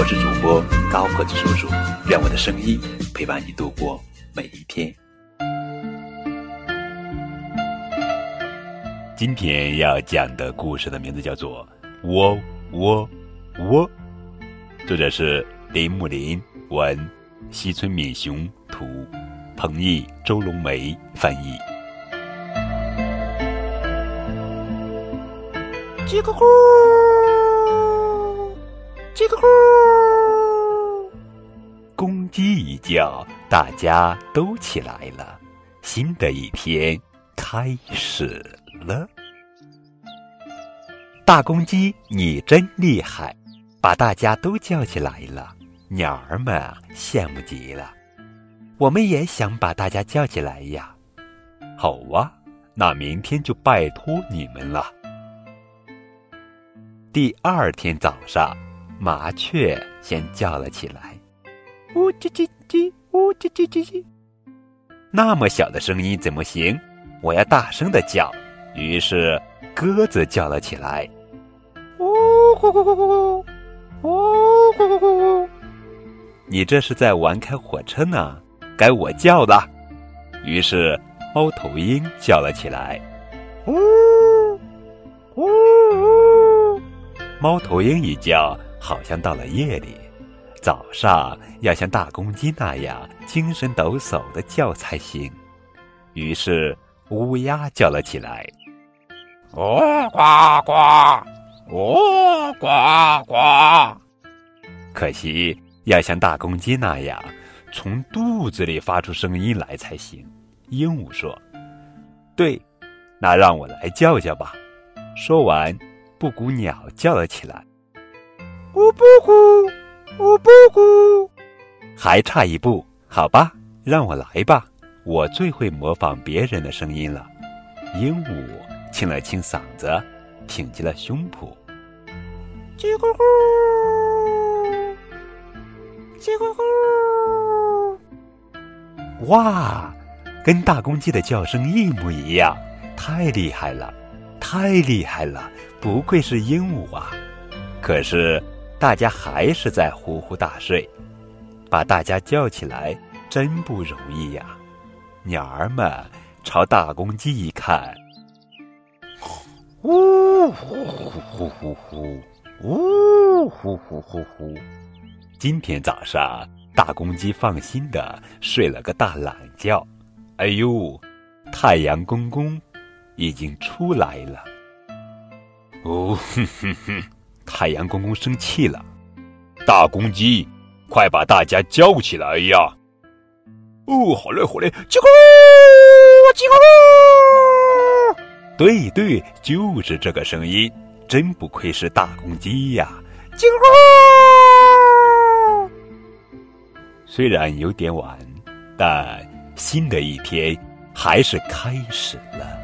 我是主播高个子叔叔，愿我的声音陪伴你度过每一天。今天要讲的故事的名字叫做《窝窝窝》，作者是林木林，文西村敏雄，图彭毅、周龙梅翻译。叽咕咕，叽咕咕，公鸡一叫，大家都起来了，新的一天开始。了，大公鸡，你真厉害，把大家都叫起来了。鸟儿们羡慕极了，我们也想把大家叫起来呀。好啊，那明天就拜托你们了。第二天早上，麻雀先叫了起来，呜叽叽叽，呜叽叽叽叽。那么小的声音怎么行？我要大声的叫。于是，鸽子叫了起来：“呜呼呼呼呼，呜呼呼呼！你这是在玩开火车呢？该我叫了。”于是，猫头鹰叫了起来：“呜呜呜！”猫头鹰一叫，好像到了夜里。早上要像大公鸡那样精神抖擞的叫才行。于是，乌鸦叫了起来。哦呱呱，哦呱呱。可惜要像大公鸡那样，从肚子里发出声音来才行。鹦鹉说：“对，那让我来叫叫吧。”说完，布谷鸟叫了起来：“呜布谷，呜布谷。”还差一步，好吧，让我来吧，我最会模仿别人的声音了。鹦鹉。清了清嗓子，挺起了胸脯。叽咕咕，叽咕咕。哇，跟大公鸡的叫声一模一样，太厉害了，太厉害了！不愧是鹦鹉啊！可是大家还是在呼呼大睡，把大家叫起来真不容易呀。鸟儿们朝大公鸡一看。呜呼呼呼呼呼，呜呼呼呼呼。今天早上，大公鸡放心的睡了个大懒觉。哎呦，太阳公公已经出来了。哦，哼哼哼，太阳公公生气了。大公鸡，快把大家叫起来呀！哦，好嘞，好嘞，叽咕叽咕。对对，就是这个声音，真不愧是大公鸡呀！叽咕。虽然有点晚，但新的一天还是开始了。